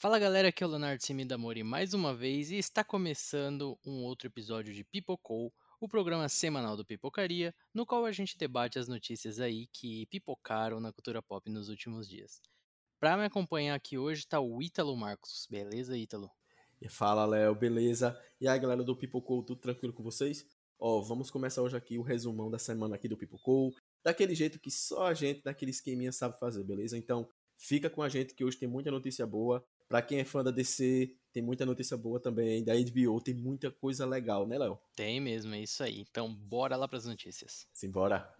Fala galera, aqui é o Leonardo Semidamori mais uma vez e está começando um outro episódio de Pipocou, o programa semanal do Pipocaria, no qual a gente debate as notícias aí que pipocaram na cultura pop nos últimos dias. Para me acompanhar aqui hoje está o Ítalo Marcos, beleza Ítalo? E fala Léo, beleza? E aí galera do Pipocou, tudo tranquilo com vocês? Ó, vamos começar hoje aqui o resumão da semana aqui do Pipocou, daquele jeito que só a gente daquele esqueminha sabe fazer, beleza? Então fica com a gente que hoje tem muita notícia boa. Pra quem é fã da DC, tem muita notícia boa também. Da HBO tem muita coisa legal, né, Léo? Tem mesmo, é isso aí. Então bora lá pras notícias. Simbora.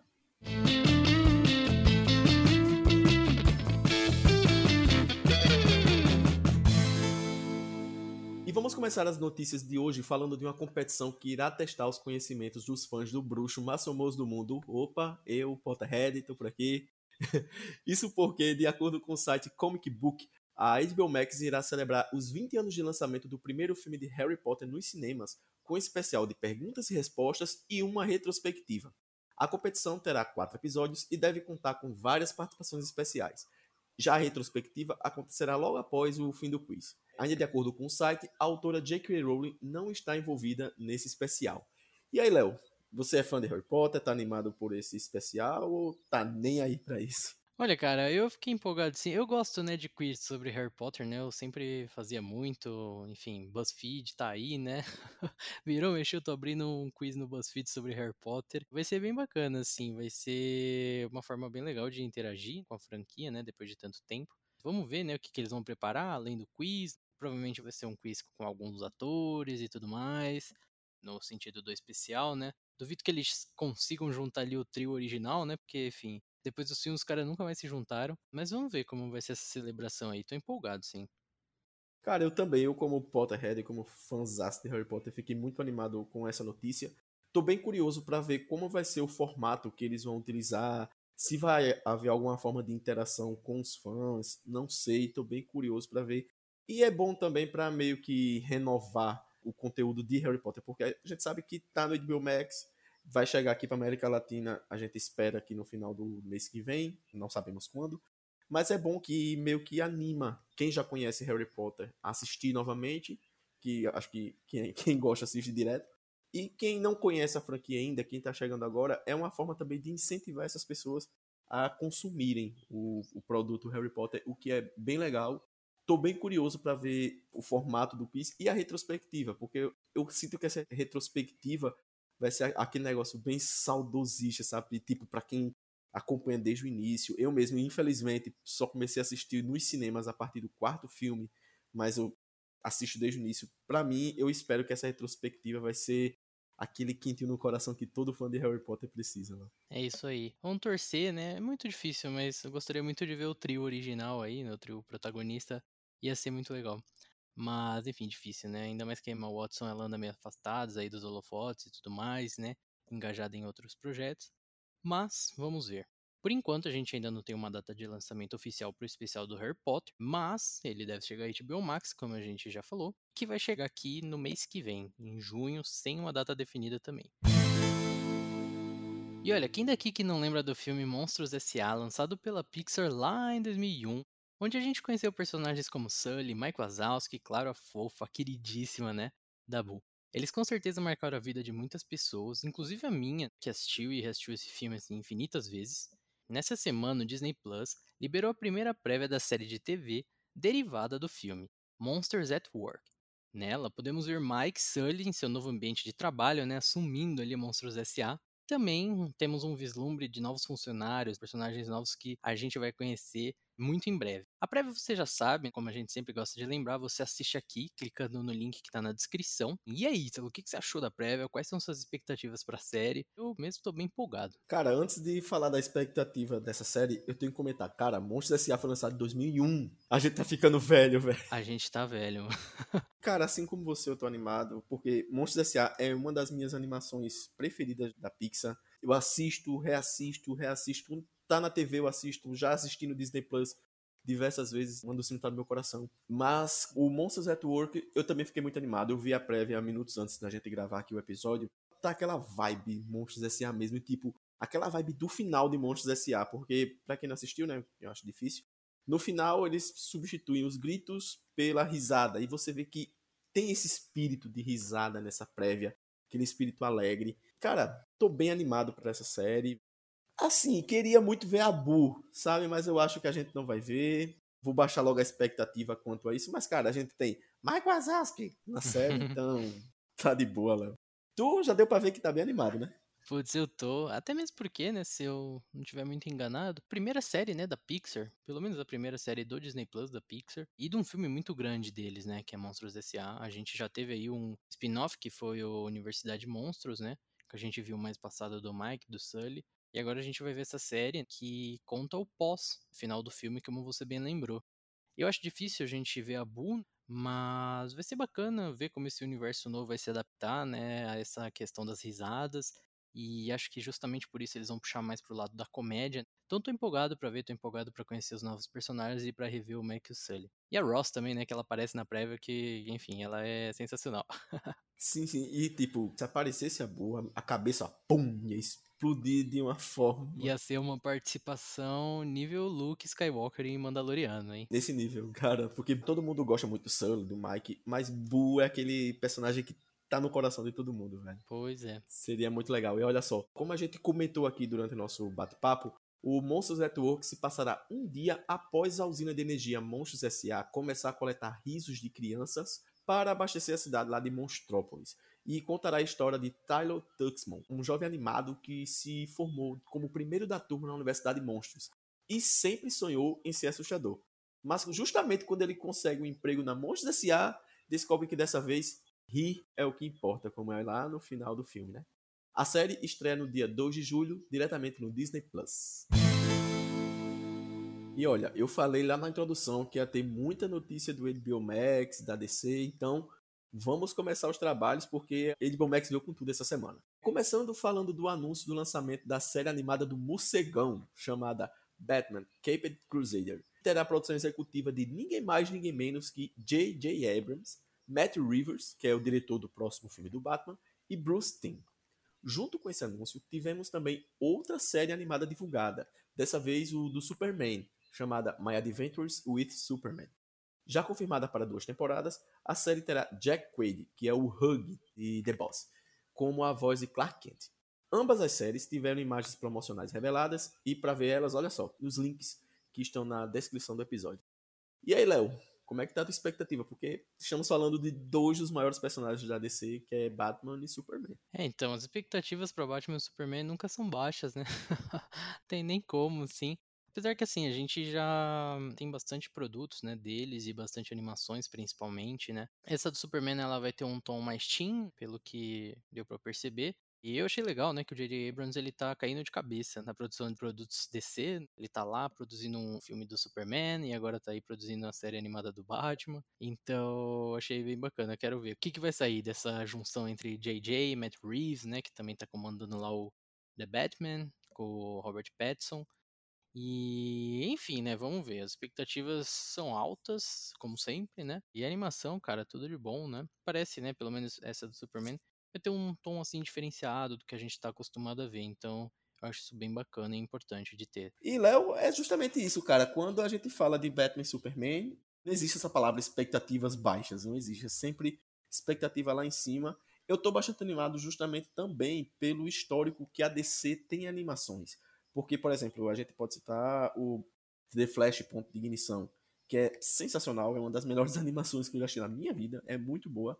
E vamos começar as notícias de hoje falando de uma competição que irá testar os conhecimentos dos fãs do bruxo mais famoso do mundo. Opa, eu, Potterhead, tô por aqui. Isso porque, de acordo com o site Comic Book, a HBO Max irá celebrar os 20 anos de lançamento do primeiro filme de Harry Potter nos cinemas, com um especial de perguntas e respostas e uma retrospectiva. A competição terá quatro episódios e deve contar com várias participações especiais. Já a retrospectiva acontecerá logo após o fim do quiz. Ainda de acordo com o site, a autora J.K. Rowling não está envolvida nesse especial. E aí, Léo, você é fã de Harry Potter? Tá animado por esse especial ou tá nem aí para isso? Olha, cara, eu fiquei empolgado sim. Eu gosto, né, de quiz sobre Harry Potter, né? Eu sempre fazia muito, enfim, BuzzFeed tá aí, né? Virou, mexeu, tô abrindo um quiz no BuzzFeed sobre Harry Potter. Vai ser bem bacana, assim, vai ser uma forma bem legal de interagir com a franquia, né, depois de tanto tempo. Vamos ver, né, o que, que eles vão preparar além do quiz. Provavelmente vai ser um quiz com alguns atores e tudo mais, no sentido do especial, né? Duvido que eles consigam juntar ali o trio original, né? Porque, enfim, depois dos filmes os caras nunca mais se juntaram. Mas vamos ver como vai ser essa celebração aí. Tô empolgado, sim. Cara, eu também, eu como Potterhead, como fãzasse de Harry Potter, fiquei muito animado com essa notícia. Tô bem curioso para ver como vai ser o formato que eles vão utilizar, se vai haver alguma forma de interação com os fãs, não sei, tô bem curioso para ver. E é bom também para meio que renovar o conteúdo de Harry Potter, porque a gente sabe que tá no HBO Max, vai chegar aqui para América Latina, a gente espera que no final do mês que vem, não sabemos quando. Mas é bom que meio que anima quem já conhece Harry Potter a assistir novamente, que acho que quem, quem gosta assiste direto. E quem não conhece a franquia ainda, quem está chegando agora, é uma forma também de incentivar essas pessoas a consumirem o, o produto Harry Potter, o que é bem legal. Tô bem curioso para ver o formato do quiz e a retrospectiva, porque eu sinto que essa retrospectiva vai ser aquele negócio bem saudosista, sabe? Tipo, para quem acompanha desde o início. Eu mesmo, infelizmente, só comecei a assistir nos cinemas a partir do quarto filme, mas eu assisto desde o início. Para mim, eu espero que essa retrospectiva vai ser aquele quentinho no coração que todo fã de Harry Potter precisa. Né? É isso aí. Vamos torcer, né? É muito difícil, mas eu gostaria muito de ver o trio original aí, né? o trio protagonista. Ia ser muito legal. Mas, enfim, difícil, né? Ainda mais que a Emma Watson ela anda meio afastada aí dos holofotes e tudo mais, né? Engajada em outros projetos. Mas, vamos ver. Por enquanto, a gente ainda não tem uma data de lançamento oficial para o especial do Harry Potter, mas ele deve chegar a HBO Max, como a gente já falou, que vai chegar aqui no mês que vem, em junho, sem uma data definida também. E olha, quem daqui que não lembra do filme Monstros S.A., lançado pela Pixar lá em 2001, onde a gente conheceu personagens como Sully, Mike Wazowski, claro, a fofa, a queridíssima, né, da Boo. Eles com certeza marcaram a vida de muitas pessoas, inclusive a minha, que assistiu e reassistiu esse filme assim, infinitas vezes. Nessa semana, o Disney Plus liberou a primeira prévia da série de TV derivada do filme, Monsters at Work. Nela, podemos ver Mike Sully em seu novo ambiente de trabalho, né, assumindo ali Monstros S.A., também temos um vislumbre de novos funcionários, personagens novos que a gente vai conhecer muito em breve. A prévia você já sabe, como a gente sempre gosta de lembrar, você assiste aqui, clicando no link que está na descrição. E aí, o que você achou da prévia? Quais são suas expectativas para a série? Eu mesmo estou bem empolgado. Cara, antes de falar da expectativa dessa série, eu tenho que comentar. Cara, Monstros S.A. foi lançado em 2001. A gente tá ficando velho, velho. A gente tá velho. Cara, assim como você, eu tô animado, porque Monstros S.A. é uma das minhas animações preferidas da Pixar. Eu assisto, reassisto, reassisto tá na TV, eu assisto, já assisti no Disney Plus diversas vezes, quando o tá no meu coração. Mas o Monsters at Work, eu também fiquei muito animado. Eu vi a prévia minutos antes da gente gravar aqui o episódio. Tá aquela vibe Monstros S.A. mesmo, tipo, aquela vibe do final de Monstros S.A., porque, pra quem não assistiu, né, eu acho difícil, No final, eles substituem os gritos pela risada. E você vê que tem esse espírito de risada nessa prévia, aquele espírito alegre. Cara, tô bem animado para essa série. Assim, queria muito ver a Bu, sabe? Mas eu acho que a gente não vai ver. Vou baixar logo a expectativa quanto a isso. Mas, cara, a gente tem Mike Wazowski na série, então tá de boa, Léo. Tu já deu pra ver que tá bem animado, né? Putz, eu tô. Até mesmo porque, né, se eu não tiver muito enganado, primeira série, né, da Pixar, pelo menos a primeira série do Disney Plus da Pixar, e de um filme muito grande deles, né, que é Monstros S.A. A gente já teve aí um spin-off que foi o Universidade Monstros, né, que a gente viu mais passado do Mike, do Sully. E agora a gente vai ver essa série que conta o pós final do filme, como você bem lembrou. Eu acho difícil a gente ver a Boone mas vai ser bacana ver como esse universo novo vai se adaptar, né, a essa questão das risadas. E acho que justamente por isso eles vão puxar mais pro lado da comédia. Então tô empolgado para ver, tô empolgado para conhecer os novos personagens e para rever o Mac e o Sully. E a Ross também, né, que ela aparece na prévia que, enfim, ela é sensacional. sim, sim. E tipo, se aparecesse a boa, a cabeça, pum, ia explodir de uma forma. Ia ser uma participação nível Luke Skywalker em Mandaloriano, hein? Nesse nível, cara, porque todo mundo gosta muito do Sully, do Mike, mas Boo é aquele personagem que tá no coração de todo mundo, velho. Pois é. Seria muito legal. E olha só, como a gente comentou aqui durante o nosso bate-papo, o Monstros Network se passará um dia após a usina de energia Monstros S.A. começar a coletar risos de crianças para abastecer a cidade lá de Monstrópolis. E contará a história de Tyler Tuxman, um jovem animado que se formou como primeiro da turma na Universidade de Monstros e sempre sonhou em ser assustador. Mas justamente quando ele consegue um emprego na Monstros S.A., descobre que dessa vez rir é o que importa, como é lá no final do filme, né? A série estreia no dia 2 de julho, diretamente no Disney Plus. E olha, eu falei lá na introdução que ia ter muita notícia do HBO Max, da DC, então vamos começar os trabalhos porque HBO Max veio com tudo essa semana. Começando falando do anúncio do lançamento da série animada do Morcegão, chamada Batman Caped Crusader. Terá a produção executiva de ninguém mais, ninguém menos que J.J. Abrams, Matt Rivers, que é o diretor do próximo filme do Batman, e Bruce Timm. Junto com esse anúncio, tivemos também outra série animada divulgada, dessa vez o do Superman, chamada My Adventures with Superman. Já confirmada para duas temporadas, a série terá Jack Quaid, que é o Hug de The Boss, como a voz de Clark Kent. Ambas as séries tiveram imagens promocionais reveladas e para ver elas, olha só, nos links que estão na descrição do episódio. E aí, Léo, como é que tá a tua expectativa? Porque estamos falando de dois dos maiores personagens da DC, que é Batman e Superman. É, então, as expectativas para Batman e Superman nunca são baixas, né? tem nem como, sim. Apesar que assim, a gente já tem bastante produtos, né, deles e bastante animações, principalmente, né? Essa do Superman, ela vai ter um tom mais teen, pelo que deu para perceber. E eu achei legal, né, que o J.J. Abrams ele tá caindo de cabeça na produção de produtos DC. Ele tá lá produzindo um filme do Superman e agora tá aí produzindo a série animada do Batman. Então, achei bem bacana. Quero ver o que, que vai sair dessa junção entre J.J. e Matt Reeves, né, que também tá comandando lá o The Batman com o Robert Pattinson. E, enfim, né, vamos ver. As expectativas são altas, como sempre, né? E a animação, cara, tudo de bom, né? Parece, né, pelo menos essa do Superman, vai ter um tom assim diferenciado do que a gente está acostumado a ver. Então, eu acho isso bem bacana e importante de ter. E Léo, é justamente isso, cara. Quando a gente fala de Batman e Superman, não existe essa palavra expectativas baixas, não existe. É sempre expectativa lá em cima. Eu tô bastante animado justamente também pelo histórico que a DC tem em animações. Porque, por exemplo, a gente pode citar o The Flash Ponto de Ignição, que é sensacional, é uma das melhores animações que eu já assisti na minha vida, é muito boa.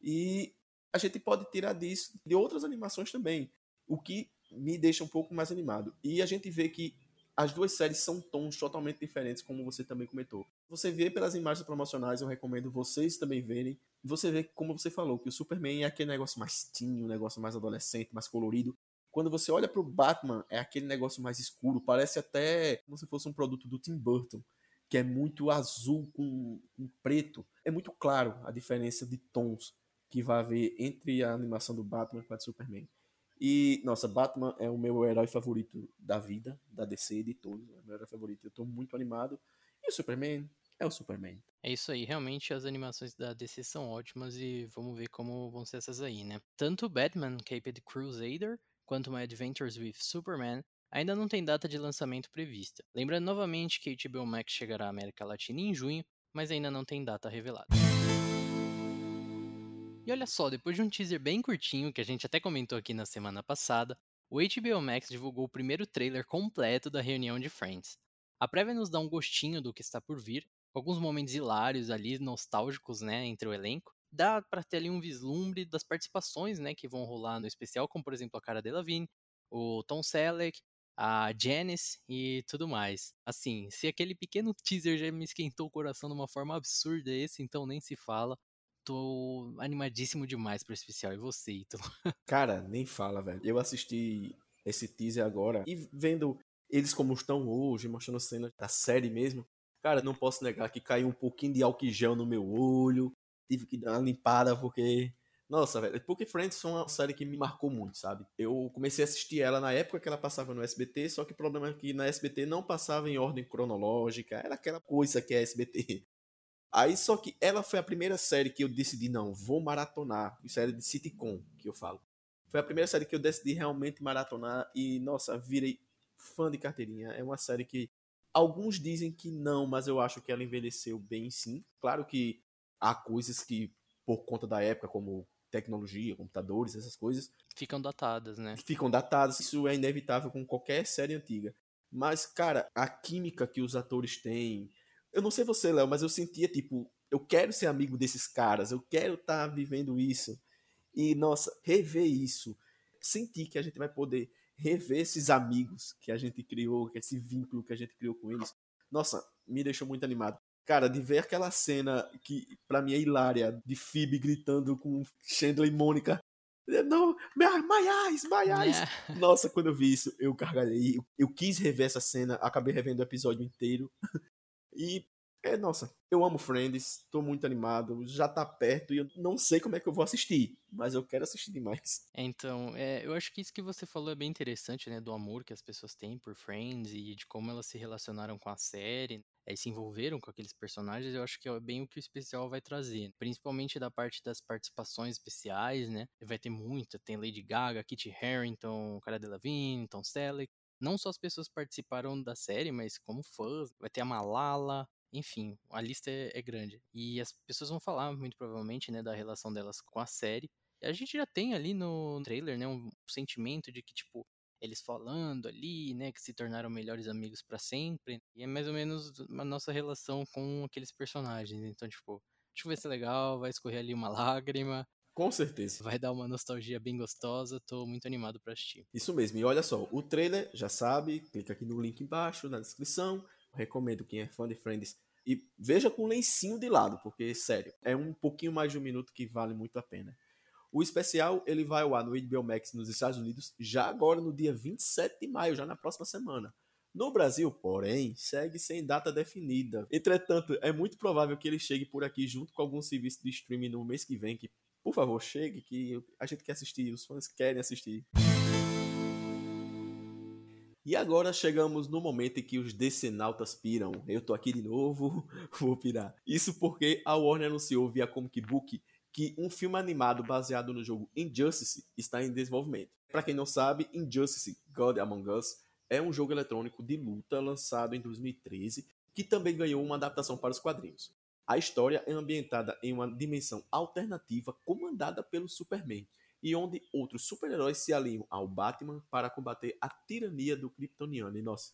E a gente pode tirar disso de outras animações também, o que me deixa um pouco mais animado. E a gente vê que as duas séries são tons totalmente diferentes, como você também comentou. Você vê pelas imagens promocionais, eu recomendo vocês também verem. Você vê, como você falou, que o Superman é aquele negócio mais teen, um negócio mais adolescente, mais colorido. Quando você olha pro Batman, é aquele negócio mais escuro, parece até como se fosse um produto do Tim Burton, que é muito azul com, com preto. É muito claro a diferença de tons que vai haver entre a animação do Batman com a de Superman. E, nossa, Batman é o meu herói favorito da vida, da DC, de todos. É o meu herói favorito. Eu tô muito animado. E o Superman é o Superman. É isso aí, realmente as animações da DC são ótimas e vamos ver como vão ser essas aí, né? Tanto Batman Caped Crusader quanto My Adventures with Superman ainda não tem data de lançamento prevista. Lembrando novamente que HBO Max chegará à América Latina em junho, mas ainda não tem data revelada. E olha só, depois de um teaser bem curtinho, que a gente até comentou aqui na semana passada, o HBO Max divulgou o primeiro trailer completo da reunião de Friends. A prévia nos dá um gostinho do que está por vir, alguns momentos hilários ali, nostálgicos, né, entre o elenco. Dá para ter ali um vislumbre das participações, né, que vão rolar no especial, como por exemplo a cara Delevingne, o Tom Selleck, a Janice e tudo mais. Assim, se aquele pequeno teaser já me esquentou o coração de uma forma absurda, esse então nem se fala. Tô animadíssimo demais pro especial. E você, Ítalo? Cara, nem fala, velho. Eu assisti esse teaser agora e vendo eles como estão hoje, mostrando cena da série mesmo. Cara, não posso negar que caiu um pouquinho de álcool gel no meu olho. Tive que dar uma limpada porque. Nossa, velho. Porque Friends foi uma série que me marcou muito, sabe? Eu comecei a assistir ela na época que ela passava no SBT, só que o problema é que na SBT não passava em ordem cronológica. Era aquela coisa que é SBT. Aí só que ela foi a primeira série que eu decidi, não, vou maratonar. Série de sitcom, que eu falo. Foi a primeira série que eu decidi realmente maratonar e, nossa, virei fã de carteirinha. É uma série que alguns dizem que não, mas eu acho que ela envelheceu bem sim. Claro que há coisas que, por conta da época, como tecnologia, computadores, essas coisas. Ficam datadas, né? Ficam datadas. Isso é inevitável com qualquer série antiga. Mas, cara, a química que os atores têm, eu não sei você, Léo, mas eu sentia, tipo, eu quero ser amigo desses caras, eu quero estar tá vivendo isso. E, nossa, rever isso, sentir que a gente vai poder rever esses amigos que a gente criou, esse vínculo que a gente criou com eles, nossa, me deixou muito animado. Cara, de ver aquela cena que para mim é hilária, de Phoebe gritando com Chandler e Mônica. Não, my eyes, my eyes. É. Nossa, quando eu vi isso, eu gargalhei. Eu, eu quis rever essa cena, acabei revendo o episódio inteiro. E é, nossa, eu amo Friends, tô muito animado, já tá perto e eu não sei como é que eu vou assistir, mas eu quero assistir demais. Então, é, eu acho que isso que você falou é bem interessante, né, do amor que as pessoas têm por Friends e de como elas se relacionaram com a série, é, se envolveram com aqueles personagens, eu acho que é bem o que o especial vai trazer, principalmente da parte das participações especiais, né, vai ter muita, tem Lady Gaga, Kit Harington, Cara Delevingne, Tom Selleck, não só as pessoas participaram da série, mas como fãs. Vai ter a Malala, enfim, a lista é, é, grande. E as pessoas vão falar, muito provavelmente, né, da relação delas com a série. A gente já tem ali no trailer, né, um sentimento de que, tipo, eles falando ali, né, que se tornaram melhores amigos para sempre. E é mais ou menos a nossa relação com aqueles personagens. Então, tipo, acho que vai ser legal, vai escorrer ali uma lágrima. Com certeza. Vai dar uma nostalgia bem gostosa, tô muito animado para assistir. Isso mesmo, e olha só, o trailer, já sabe, clica aqui no link embaixo, na descrição. Recomendo quem é fã de Friends e veja com lencinho de lado, porque, sério, é um pouquinho mais de um minuto que vale muito a pena. O especial ele vai ao ar no HBO Max nos Estados Unidos já agora no dia 27 de maio, já na próxima semana. No Brasil, porém, segue sem data definida. Entretanto, é muito provável que ele chegue por aqui junto com algum serviço de streaming no mês que vem, que por favor, chegue que a gente quer assistir, os fãs querem assistir. E agora chegamos no momento em que os decenautas piram. Eu tô aqui de novo, vou pirar. Isso porque a Warner anunciou via Comic Book que um filme animado baseado no jogo Injustice está em desenvolvimento. Para quem não sabe, Injustice God Among Us é um jogo eletrônico de luta lançado em 2013 que também ganhou uma adaptação para os quadrinhos. A história é ambientada em uma dimensão alternativa comandada pelo Superman, e onde outros super-heróis se alinham ao Batman para combater a tirania do Kryptoniano. E nossa,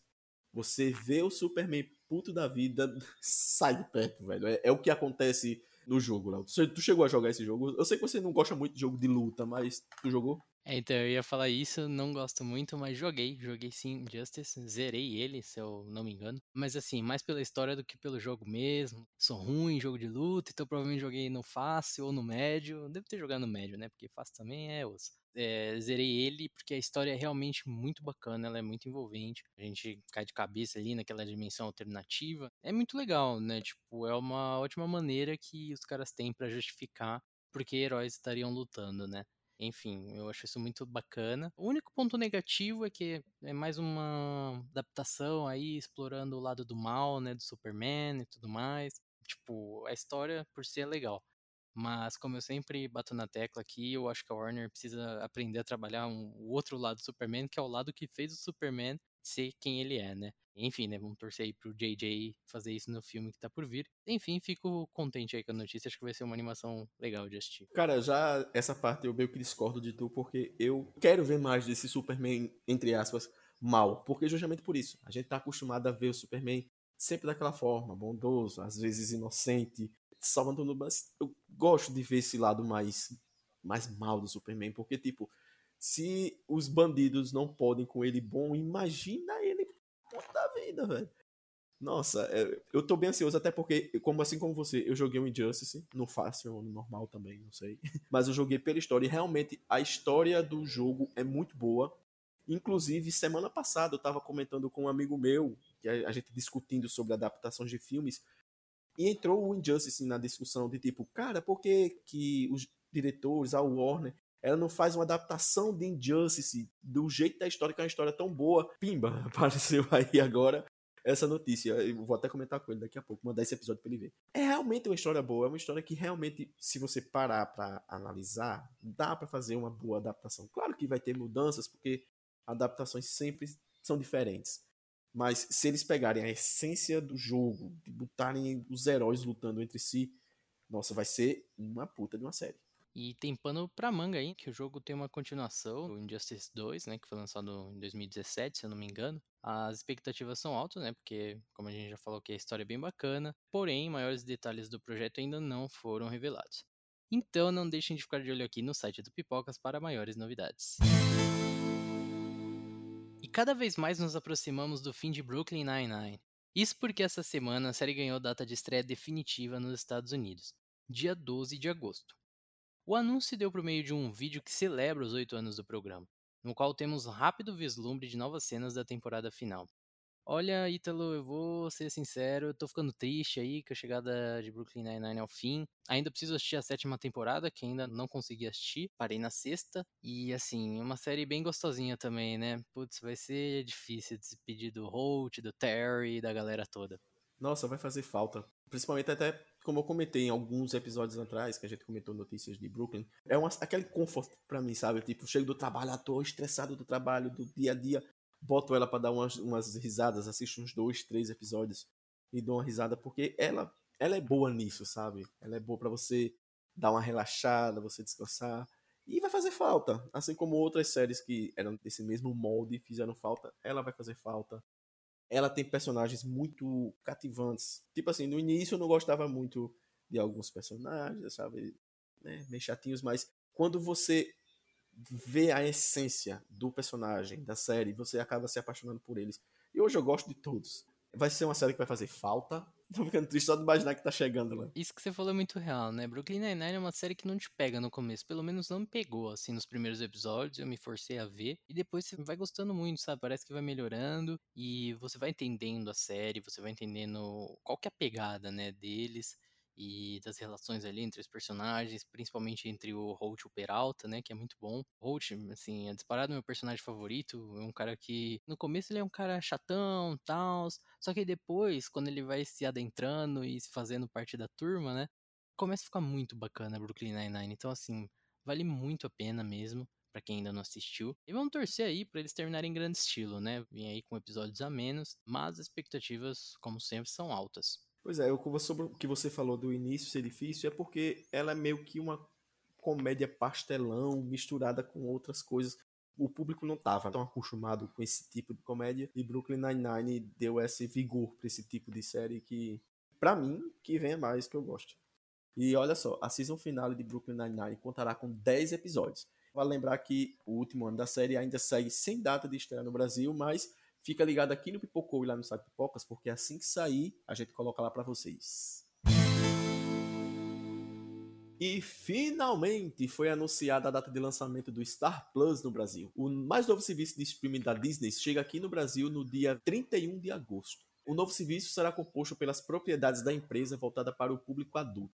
você vê o Superman puto da vida, sai de perto, velho. É, é o que acontece no jogo, Léo. Tu chegou a jogar esse jogo? Eu sei que você não gosta muito de jogo de luta, mas tu jogou? É, então eu ia falar isso, não gosto muito, mas joguei, joguei sim Justice, zerei ele, se eu não me engano. Mas assim, mais pela história do que pelo jogo mesmo. Sou ruim em jogo de luta, então provavelmente joguei no fácil ou no médio. Devo ter jogado no médio, né? Porque fácil também é osso. É, zerei ele porque a história é realmente muito bacana, ela é muito envolvente. A gente cai de cabeça ali naquela dimensão alternativa. É muito legal, né? Tipo, é uma ótima maneira que os caras têm para justificar porque heróis estariam lutando, né? Enfim, eu acho isso muito bacana. O único ponto negativo é que é mais uma adaptação aí, explorando o lado do mal, né, do Superman e tudo mais. Tipo, a história por si é legal. Mas como eu sempre bato na tecla aqui, eu acho que a Warner precisa aprender a trabalhar um, o outro lado do Superman, que é o lado que fez o Superman ser quem ele é, né? Enfim, né? Vamos torcer aí pro JJ fazer isso no filme que tá por vir. Enfim, fico contente aí com a notícia. Acho que vai ser uma animação legal de assistir. Cara, já essa parte eu meio que discordo de tu, porque eu quero ver mais desse Superman, entre aspas, mal. Porque justamente por isso. A gente tá acostumado a ver o Superman sempre daquela forma, bondoso, às vezes inocente, salvando mas eu gosto de ver esse lado mais mais mal do Superman, porque tipo, se os bandidos não podem com ele bom, imagina ele da vida, velho. Nossa, é, eu tô bem ansioso, até porque, como assim como você, eu joguei o Injustice, no fácil ou no normal também, não sei. Mas eu joguei pela história e realmente a história do jogo é muito boa. Inclusive, semana passada eu tava comentando com um amigo meu, que a gente discutindo sobre adaptações de filmes, e entrou o Injustice na discussão de tipo, cara, por que, que os diretores, a Warner, ela não faz uma adaptação de Injustice do jeito da história, que é uma história tão boa. Pimba, apareceu aí agora essa notícia. Eu vou até comentar com ele daqui a pouco, mandar esse episódio pra ele ver. É realmente uma história boa, é uma história que realmente, se você parar para analisar, dá para fazer uma boa adaptação. Claro que vai ter mudanças, porque adaptações sempre são diferentes. Mas se eles pegarem a essência do jogo, botarem os heróis lutando entre si, nossa, vai ser uma puta de uma série. E tem pano pra manga aí, que o jogo tem uma continuação, o Injustice 2, né, que foi lançado em 2017, se eu não me engano. As expectativas são altas, né, porque, como a gente já falou, que a história é bem bacana, porém, maiores detalhes do projeto ainda não foram revelados. Então, não deixem de ficar de olho aqui no site do Pipocas para maiores novidades. E cada vez mais nos aproximamos do fim de Brooklyn Nine-Nine. Isso porque essa semana a série ganhou data de estreia definitiva nos Estados Unidos, dia 12 de agosto. O anúncio se deu por meio de um vídeo que celebra os oito anos do programa, no qual temos um rápido vislumbre de novas cenas da temporada final. Olha, Ítalo, eu vou ser sincero, eu tô ficando triste aí com a chegada de Brooklyn Nine-Nine ao fim. Ainda preciso assistir a sétima temporada, que ainda não consegui assistir. Parei na sexta. E, assim, uma série bem gostosinha também, né? Putz, vai ser difícil despedir do Holt, do Terry, da galera toda. Nossa, vai fazer falta. Principalmente até, como eu comentei em alguns episódios atrás, que a gente comentou notícias de Brooklyn. É uma, aquele conforto para mim, sabe? Tipo, chego do trabalho, tô estressado do trabalho, do dia a dia boto ela para dar umas, umas risadas, assisto uns dois, três episódios e dou uma risada, porque ela, ela é boa nisso, sabe? Ela é boa para você dar uma relaxada, você descansar. E vai fazer falta. Assim como outras séries que eram desse mesmo molde fizeram falta, ela vai fazer falta. Ela tem personagens muito cativantes. Tipo assim, no início eu não gostava muito de alguns personagens, sabe? Né? Meio chatinhos, mas quando você vê a essência do personagem, da série, você acaba se apaixonando por eles. E hoje eu gosto de todos. Vai ser uma série que vai fazer falta. Tô ficando triste só de imaginar que tá chegando lá. Isso que você falou é muito real, né? Brooklyn Nine-Nine é uma série que não te pega no começo. Pelo menos não me pegou, assim, nos primeiros episódios. Eu me forcei a ver. E depois você vai gostando muito, sabe? Parece que vai melhorando. E você vai entendendo a série, você vai entendendo qual que é a pegada, né, deles e das relações ali entre os personagens, principalmente entre o Holt e o Peralta, né, que é muito bom. Holt, assim, é disparado meu personagem favorito, é um cara que no começo ele é um cara chatão, tal, só que depois, quando ele vai se adentrando e se fazendo parte da turma, né, começa a ficar muito bacana Brooklyn Nine-Nine. Então, assim, vale muito a pena mesmo para quem ainda não assistiu. E vamos torcer aí para eles terminarem em grande estilo, né? Vem aí com episódios a menos, mas as expectativas, como sempre, são altas. Pois é, sobre o que você falou do início ser difícil, é porque ela é meio que uma comédia pastelão misturada com outras coisas. O público não estava tão acostumado com esse tipo de comédia e Brooklyn Nine-Nine deu esse vigor para esse tipo de série que, para mim, que venha mais que eu gosto. E olha só, a season final de Brooklyn Nine-Nine contará com 10 episódios. Vale lembrar que o último ano da série ainda segue sem data de estreia no Brasil, mas Fica ligado aqui no Pipocou e lá no site Pipocas, porque assim que sair, a gente coloca lá para vocês. E finalmente foi anunciada a data de lançamento do Star Plus no Brasil. O mais novo serviço de streaming da Disney chega aqui no Brasil no dia 31 de agosto. O novo serviço será composto pelas propriedades da empresa voltada para o público adulto.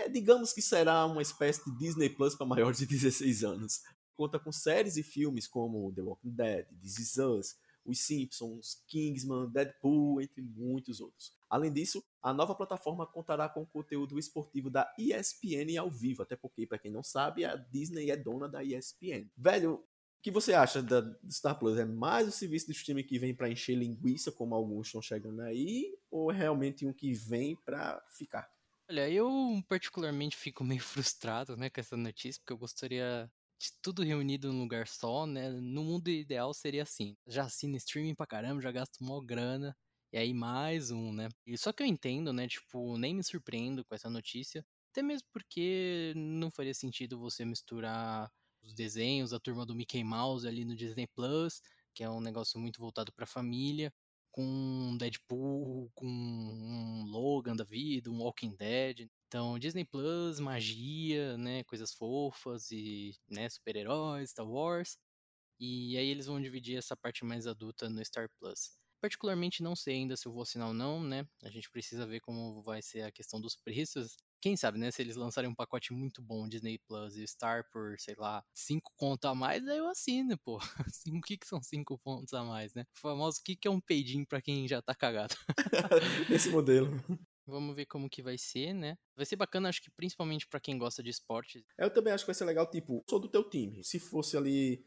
É, digamos que será uma espécie de Disney Plus para maiores de 16 anos. Conta com séries e filmes como The Walking Dead, This Is Us, os Simpsons, Kingsman, Deadpool, entre muitos outros. Além disso, a nova plataforma contará com conteúdo esportivo da ESPN ao vivo, até porque, para quem não sabe, a Disney é dona da ESPN. Velho, o que você acha da Star Plus? É mais o serviço de streaming que vem para encher linguiça, como alguns estão chegando aí, ou é realmente um que vem para ficar? Olha, eu particularmente fico meio frustrado, né, com essa notícia, porque eu gostaria de tudo reunido num lugar só, né? No mundo ideal seria assim. Já assina streaming pra caramba, já gasto mó grana, e aí mais um, né? E só que eu entendo, né? Tipo, nem me surpreendo com essa notícia. Até mesmo porque não faria sentido você misturar os desenhos, a turma do Mickey Mouse ali no Disney Plus, que é um negócio muito voltado pra família, com Deadpool, com um Logan da vida, um Walking Dead. Então, Disney Plus, magia, né, coisas fofas e, né, super-heróis, Star Wars. E aí eles vão dividir essa parte mais adulta no Star Plus. Particularmente não sei ainda se eu vou assinar ou não, né? A gente precisa ver como vai ser a questão dos preços. Quem sabe, né? Se eles lançarem um pacote muito bom, Disney Plus e Star por, sei lá, 5 contos a mais, aí eu assino, pô. O que, que são 5 pontos a mais, né? O famoso, o que, que é um peidinho pra quem já tá cagado? Esse modelo. Vamos ver como que vai ser, né? Vai ser bacana, acho que principalmente para quem gosta de esporte. Eu também acho que vai ser legal, tipo, sou do teu time. Se fosse ali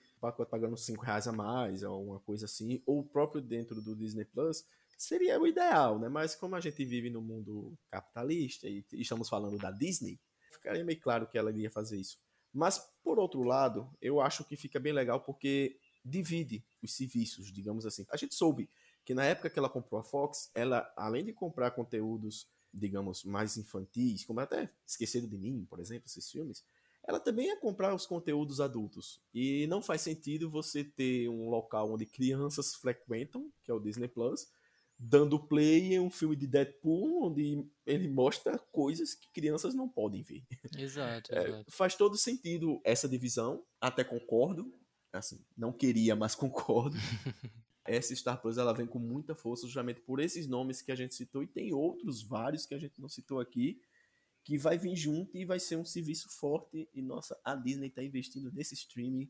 pagando 5 reais a mais, ou uma coisa assim, ou próprio dentro do Disney Plus, seria o ideal, né? Mas como a gente vive no mundo capitalista e estamos falando da Disney, ficaria meio claro que ela iria fazer isso. Mas, por outro lado, eu acho que fica bem legal porque divide os serviços, digamos assim. A gente soube que na época que ela comprou a Fox, ela, além de comprar conteúdos, digamos, mais infantis, como até Esquecido de Mim, por exemplo, esses filmes, ela também ia comprar os conteúdos adultos. E não faz sentido você ter um local onde crianças frequentam, que é o Disney Plus, dando play em um filme de Deadpool, onde ele mostra coisas que crianças não podem ver. Exato, é, exato. Faz todo sentido essa divisão, até concordo. Assim, não queria, mas concordo. essa Star Plus ela vem com muita força justamente por esses nomes que a gente citou e tem outros vários que a gente não citou aqui que vai vir junto e vai ser um serviço forte e nossa, a Disney está investindo nesse streaming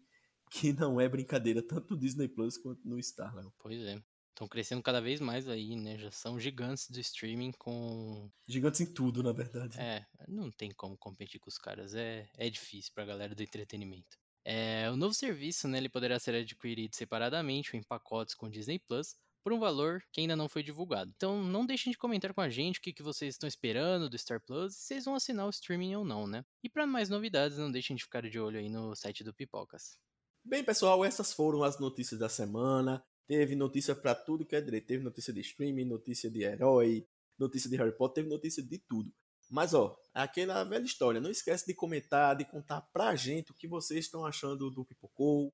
que não é brincadeira, tanto no Disney Plus quanto no Star, Léo. Pois é. Estão crescendo cada vez mais aí, né? Já são gigantes do streaming com. Gigantes em tudo, na verdade. É, não tem como competir com os caras. É, é difícil pra galera do entretenimento. É, o novo serviço, né, ele poderá ser adquirido separadamente ou em pacotes com Disney Plus por um valor que ainda não foi divulgado. Então não deixem de comentar com a gente o que, que vocês estão esperando do Star Plus e se vocês vão assinar o streaming ou não, né? E para mais novidades, não deixem de ficar de olho aí no site do Pipocas. Bem, pessoal, essas foram as notícias da semana. Teve notícia para tudo que é direito. Teve notícia de streaming, notícia de herói, notícia de Harry Potter, teve notícia de tudo. Mas, ó, é aquela velha história. Não esquece de comentar, de contar pra gente o que vocês estão achando do Pipocou,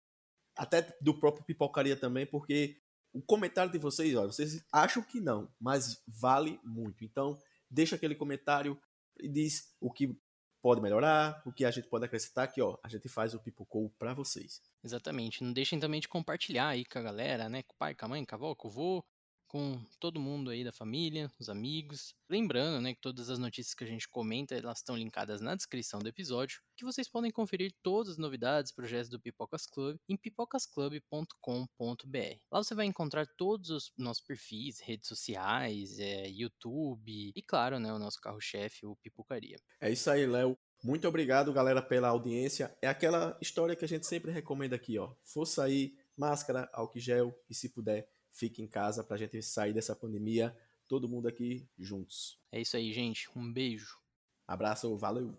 até do próprio Pipocaria também, porque o comentário de vocês, ó, vocês acham que não, mas vale muito. Então, deixa aquele comentário e diz o que pode melhorar, o que a gente pode acrescentar, que ó, a gente faz o Pipocou para vocês. Exatamente. Não deixem também de compartilhar aí com a galera, né? Com o pai, com a mãe, com a avó, com o vô, com todo mundo aí da família, os amigos. Lembrando, né, que todas as notícias que a gente comenta, elas estão linkadas na descrição do episódio, que vocês podem conferir todas as novidades, projetos do Pipocas Club em pipocasclub.com.br. Lá você vai encontrar todos os nossos perfis, redes sociais, é, YouTube e, claro, né, o nosso carro-chefe, o Pipocaria. É isso aí, Léo. Muito obrigado, galera, pela audiência. É aquela história que a gente sempre recomenda aqui, ó. Força aí, máscara, álcool gel e se puder, fique em casa para a gente sair dessa pandemia, todo mundo aqui juntos. É isso aí, gente. Um beijo. Abraço, valeu.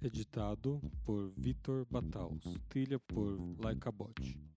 Editado por Vitor Bataus. Trilha por Laika Bot.